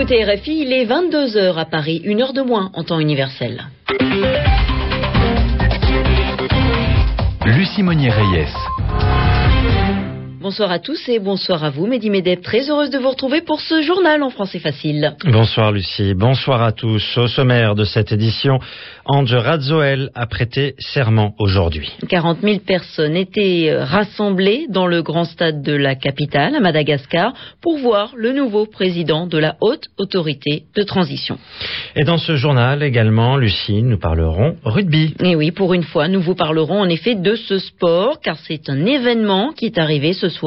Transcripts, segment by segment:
écoutez RFI, il est 22h à Paris, une heure de moins en temps universel. Lucie Monnier-Reyes. Bonsoir à tous et bonsoir à vous. Mehdi Medeb, très heureuse de vous retrouver pour ce journal en français facile. Bonsoir Lucie, bonsoir à tous. Au sommaire de cette édition, Ange Radzoel a prêté serment aujourd'hui. 40 000 personnes étaient euh, rassemblées dans le grand stade de la capitale, à Madagascar, pour voir le nouveau président de la haute autorité de transition. Et dans ce journal également, Lucie, nous parlerons rugby. Et oui, pour une fois, nous vous parlerons en effet de ce sport, car c'est un événement qui est arrivé ce soir.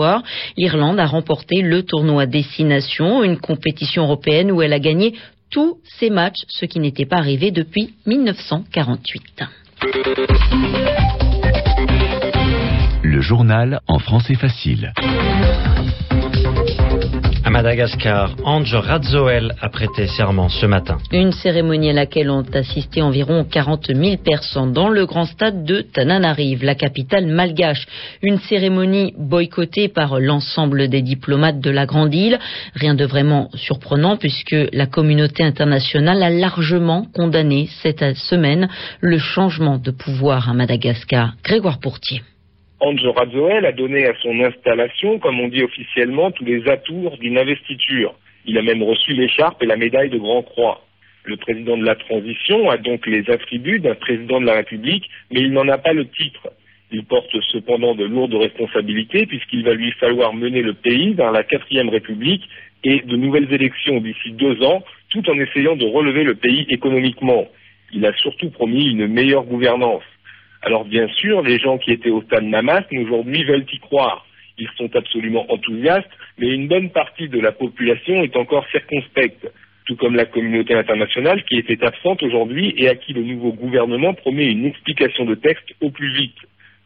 L'Irlande a remporté le tournoi Destination, une compétition européenne où elle a gagné tous ses matchs, ce qui n'était pas arrivé depuis 1948. Le journal en français facile. Madagascar, Ange Radzoel a prêté serment ce matin. Une cérémonie à laquelle ont assisté environ 40 000 personnes dans le grand stade de Tananarive, la capitale malgache. Une cérémonie boycottée par l'ensemble des diplomates de la grande île. Rien de vraiment surprenant puisque la communauté internationale a largement condamné cette semaine le changement de pouvoir à Madagascar. Grégoire Pourtier. Ange Radzoel a donné à son installation, comme on dit officiellement, tous les atours d'une investiture. Il a même reçu l'écharpe et la médaille de Grand Croix. Le président de la transition a donc les attributs d'un président de la République, mais il n'en a pas le titre. Il porte cependant de lourdes responsabilités puisqu'il va lui falloir mener le pays dans la quatrième République et de nouvelles élections d'ici deux ans, tout en essayant de relever le pays économiquement. Il a surtout promis une meilleure gouvernance. Alors bien sûr, les gens qui étaient au stade Namas aujourd'hui veulent y croire. Ils sont absolument enthousiastes, mais une bonne partie de la population est encore circonspecte, tout comme la communauté internationale qui était absente aujourd'hui et à qui le nouveau gouvernement promet une explication de texte au plus vite.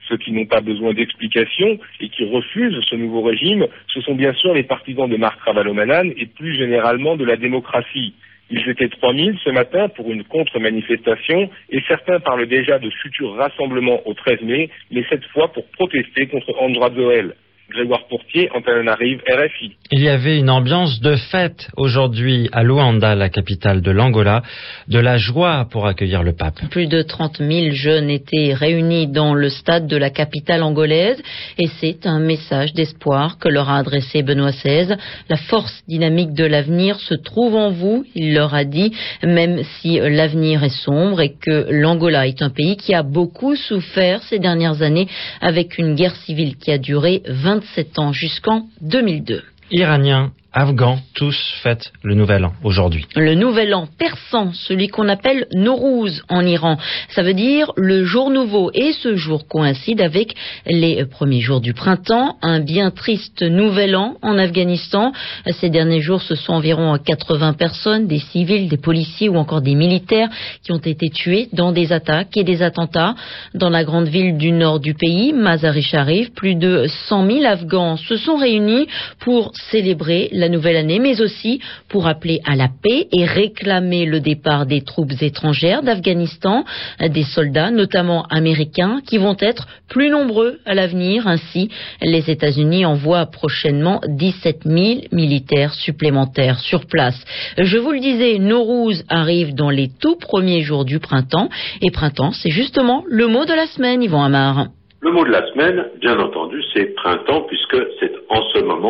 Ceux qui n'ont pas besoin d'explication et qui refusent ce nouveau régime, ce sont bien sûr les partisans de Marc Ravalomanan et plus généralement de la démocratie. Ils étaient 3000 ce matin pour une contre-manifestation et certains parlent déjà de futurs rassemblements au 13 mai, mais cette fois pour protester contre Andra Zoel. Grégoire Pourtier, Antananarive, RFI. Il y avait une ambiance de fête aujourd'hui à Luanda, la capitale de l'Angola, de la joie pour accueillir le pape. Plus de 30 000 jeunes étaient réunis dans le stade de la capitale angolaise et c'est un message d'espoir que leur a adressé Benoît XVI. La force dynamique de l'avenir se trouve en vous, il leur a dit, même si l'avenir est sombre et que l'Angola est un pays qui a beaucoup souffert ces dernières années avec une guerre civile qui a duré 20 27 ans jusqu'en 2002. Iraniens, Afghans, tous fêtent le nouvel an aujourd'hui. Le nouvel an persan, celui qu'on appelle Nowruz en Iran. Ça veut dire le jour nouveau. Et ce jour coïncide avec les premiers jours du printemps. Un bien triste nouvel an en Afghanistan. Ces derniers jours, ce sont environ 80 personnes, des civils, des policiers ou encore des militaires qui ont été tués dans des attaques et des attentats. Dans la grande ville du nord du pays, Mazar-e-Sharif, plus de 100 000 Afghans se sont réunis pour célébrer la nouvelle année, mais aussi pour appeler à la paix et réclamer le départ des troupes étrangères d'Afghanistan, des soldats, notamment américains, qui vont être plus nombreux à l'avenir. Ainsi, les États-Unis envoient prochainement 17 000 militaires supplémentaires sur place. Je vous le disais, Nowruz arrive dans les tout premiers jours du printemps, et printemps, c'est justement le mot de la semaine, Yvan Amar. Le mot de la semaine, bien entendu, c'est printemps, puisque c'est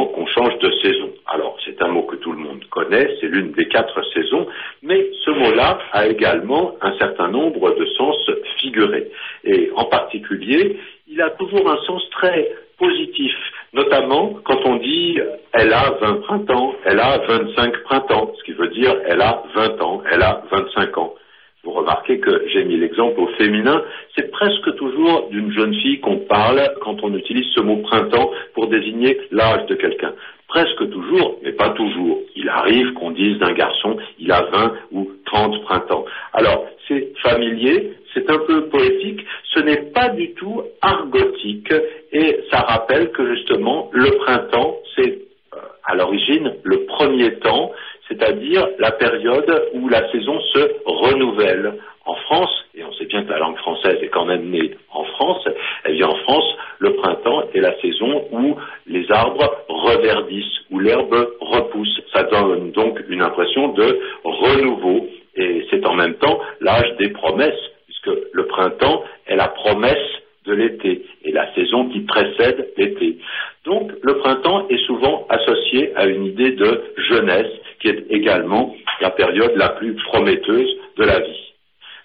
qu'on change de saison. Alors, c'est un mot que tout le monde connaît, c'est l'une des quatre saisons, mais ce mot-là a également un certain nombre de sens figurés. Et en particulier, il a toujours un sens très positif, notamment quand on dit elle a 20 printemps, elle a 25 printemps, ce qui veut dire elle a 20 ans, elle a 25 ans. Vous remarquez que j'ai mis l'exemple au féminin, c'est presque toujours d'une jeune fille qu'on parle quand on utilise ce mot printemps pour désigner l'âge de quelqu'un. Presque toujours, mais pas toujours. Il arrive qu'on dise d'un garçon, il a 20 ou 30 printemps. Alors, c'est familier, c'est un peu poétique, ce n'est pas du tout argotique, et ça rappelle que justement, le printemps, c'est euh, à l'origine le premier temps, c'est-à-dire la période où la saison se renouvelle. En France, et on sait bien que la langue française est quand même née en France, elle dit en France, le printemps est la saison où les arbres reverdissent, où l'herbe repousse. Ça donne donc une impression de renouveau et c'est en même temps l'âge des promesses, puisque le printemps est la promesse de l'été et la saison qui précède l'été. Donc le printemps est souvent associé à une idée de jeunesse qui est également la période la plus prometteuse de la vie.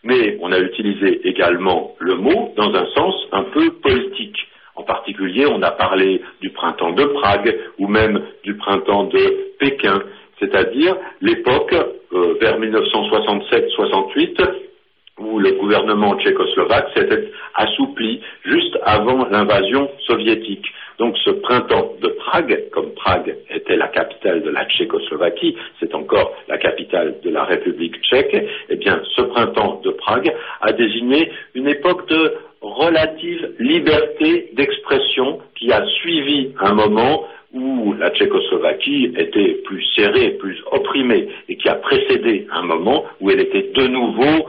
Mais on a utilisé également le mot dans un sens un peu politique. En particulier, on a parlé du printemps de Prague ou même du printemps de Pékin, c'est-à-dire l'époque euh, vers 1967-68 où le gouvernement tchécoslovaque s'était assoupli juste avant l'invasion soviétique. Donc ce printemps de Prague, comme Prague était la capitale de la Tchécoslovaquie, c'est encore la capitale de la République tchèque, eh bien ce printemps de Prague a désigné une époque de relative liberté d'expression qui a suivi un moment où la Tchécoslovaquie était plus serrée, plus opprimée, et qui a précédé un moment où elle était de nouveau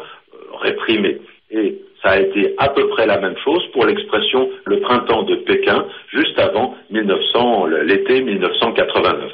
Et ça a été à peu près la même chose pour l'expression le printemps de Pékin, juste avant 1900, l'été 1989.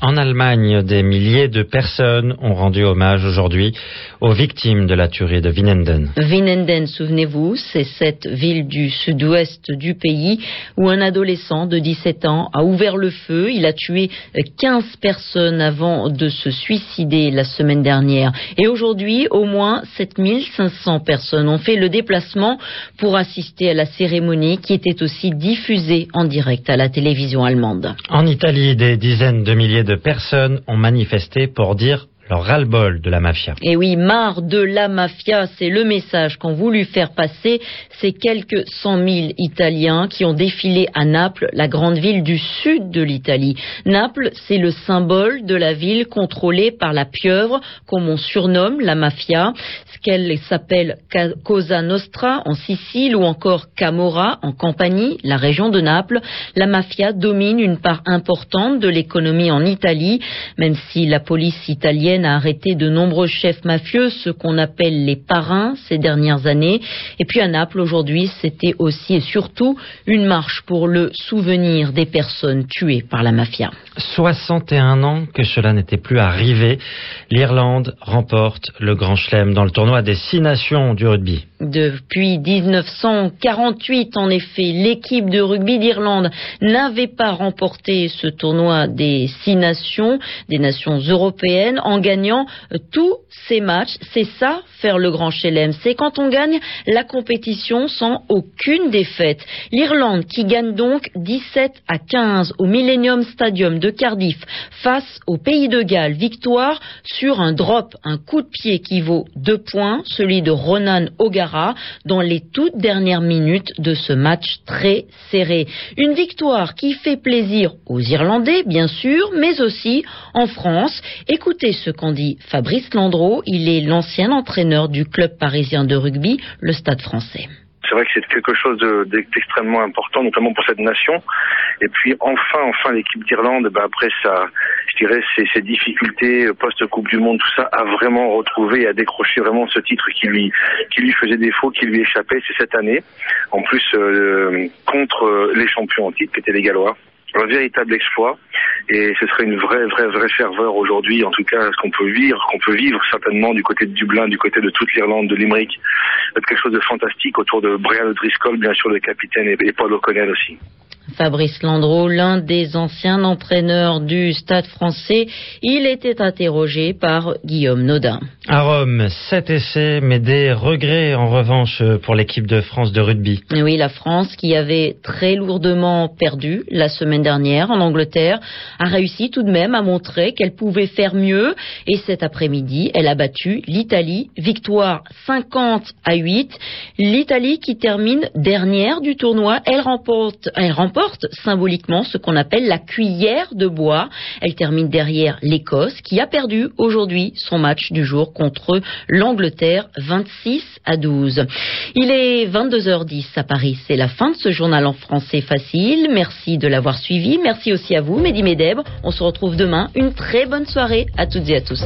En Allemagne, des milliers de personnes ont rendu hommage aujourd'hui aux victimes de la tuerie de Winnenden. Winnenden, souvenez-vous, c'est cette ville du sud-ouest du pays où un adolescent de 17 ans a ouvert le feu. Il a tué 15 personnes avant de se suicider la semaine dernière. Et aujourd'hui, au moins 7500 personnes ont fait le déplacement pour assister à la cérémonie qui était aussi diffusée en direct à la télévision allemande. En Italie, des dizaines de milliers de personnes ont manifesté pour dire leur ras-le-bol de la mafia. Et oui, marre de la mafia, c'est le message qu'ont voulu faire passer ces quelques cent mille Italiens qui ont défilé à Naples, la grande ville du sud de l'Italie. Naples, c'est le symbole de la ville contrôlée par la pieuvre, comme on surnomme la mafia, ce qu'elle s'appelle Cosa Nostra en Sicile ou encore Camorra en Campanie, la région de Naples. La mafia domine une part importante de l'économie en Italie, même si la police italienne a arrêté de nombreux chefs mafieux, ce qu'on appelle les parrains ces dernières années. Et puis à Naples, aujourd'hui, c'était aussi et surtout une marche pour le souvenir des personnes tuées par la mafia. 61 ans que cela n'était plus arrivé. L'Irlande remporte le Grand Chelem dans le tournoi des six nations du rugby. Depuis 1948, en effet, l'équipe de rugby d'Irlande n'avait pas remporté ce tournoi des six nations, des nations européennes, en gagnant tous ces matchs. C'est ça, faire le grand chelem. C'est quand on gagne la compétition sans aucune défaite. L'Irlande qui gagne donc 17 à 15 au Millennium Stadium de Cardiff face au Pays de Galles. Victoire sur un drop, un coup de pied qui vaut deux points, celui de Ronan O'Gara dans les toutes dernières minutes de ce match très serré. Une victoire qui fait plaisir aux Irlandais, bien sûr, mais aussi en France. Écoutez ce qu'en dit Fabrice Landreau. Il est l'ancien entraîneur du club parisien de rugby, le Stade français c'est vrai que c'est quelque chose d'extrêmement important, notamment pour cette nation. Et puis enfin, enfin, l'équipe d'Irlande, bah, après ça, je dirais, ses, difficultés post-Coupe du Monde, tout ça, a vraiment retrouvé et a décroché vraiment ce titre qui lui, qui lui faisait défaut, qui lui échappait. C'est cette année, en plus euh, contre les champions en titre, qui étaient les Gallois un véritable exploit. Et ce serait une vraie vraie vraie ferveur aujourd'hui en tout cas ce qu'on peut vivre qu'on peut vivre certainement du côté de Dublin du côté de toute l'Irlande de Limerick quelque chose de fantastique autour de Brian Driscoll bien sûr le capitaine et Paul O'Connell aussi Fabrice Landreau, l'un des anciens entraîneurs du Stade français, il était interrogé par Guillaume Nodin. À Rome, sept essais, mais des regrets en revanche pour l'équipe de France de rugby. Oui, la France, qui avait très lourdement perdu la semaine dernière en Angleterre, a réussi tout de même à montrer qu'elle pouvait faire mieux. Et cet après-midi, elle a battu l'Italie. Victoire 50 à 8. L'Italie qui termine dernière du tournoi, elle remporte, elle remporte porte symboliquement ce qu'on appelle la cuillère de bois. Elle termine derrière l'Écosse qui a perdu aujourd'hui son match du jour contre l'Angleterre 26 à 12. Il est 22h10 à Paris. C'est la fin de ce journal en français facile. Merci de l'avoir suivi. Merci aussi à vous, Mehdi Medeb. On se retrouve demain. Une très bonne soirée à toutes et à tous.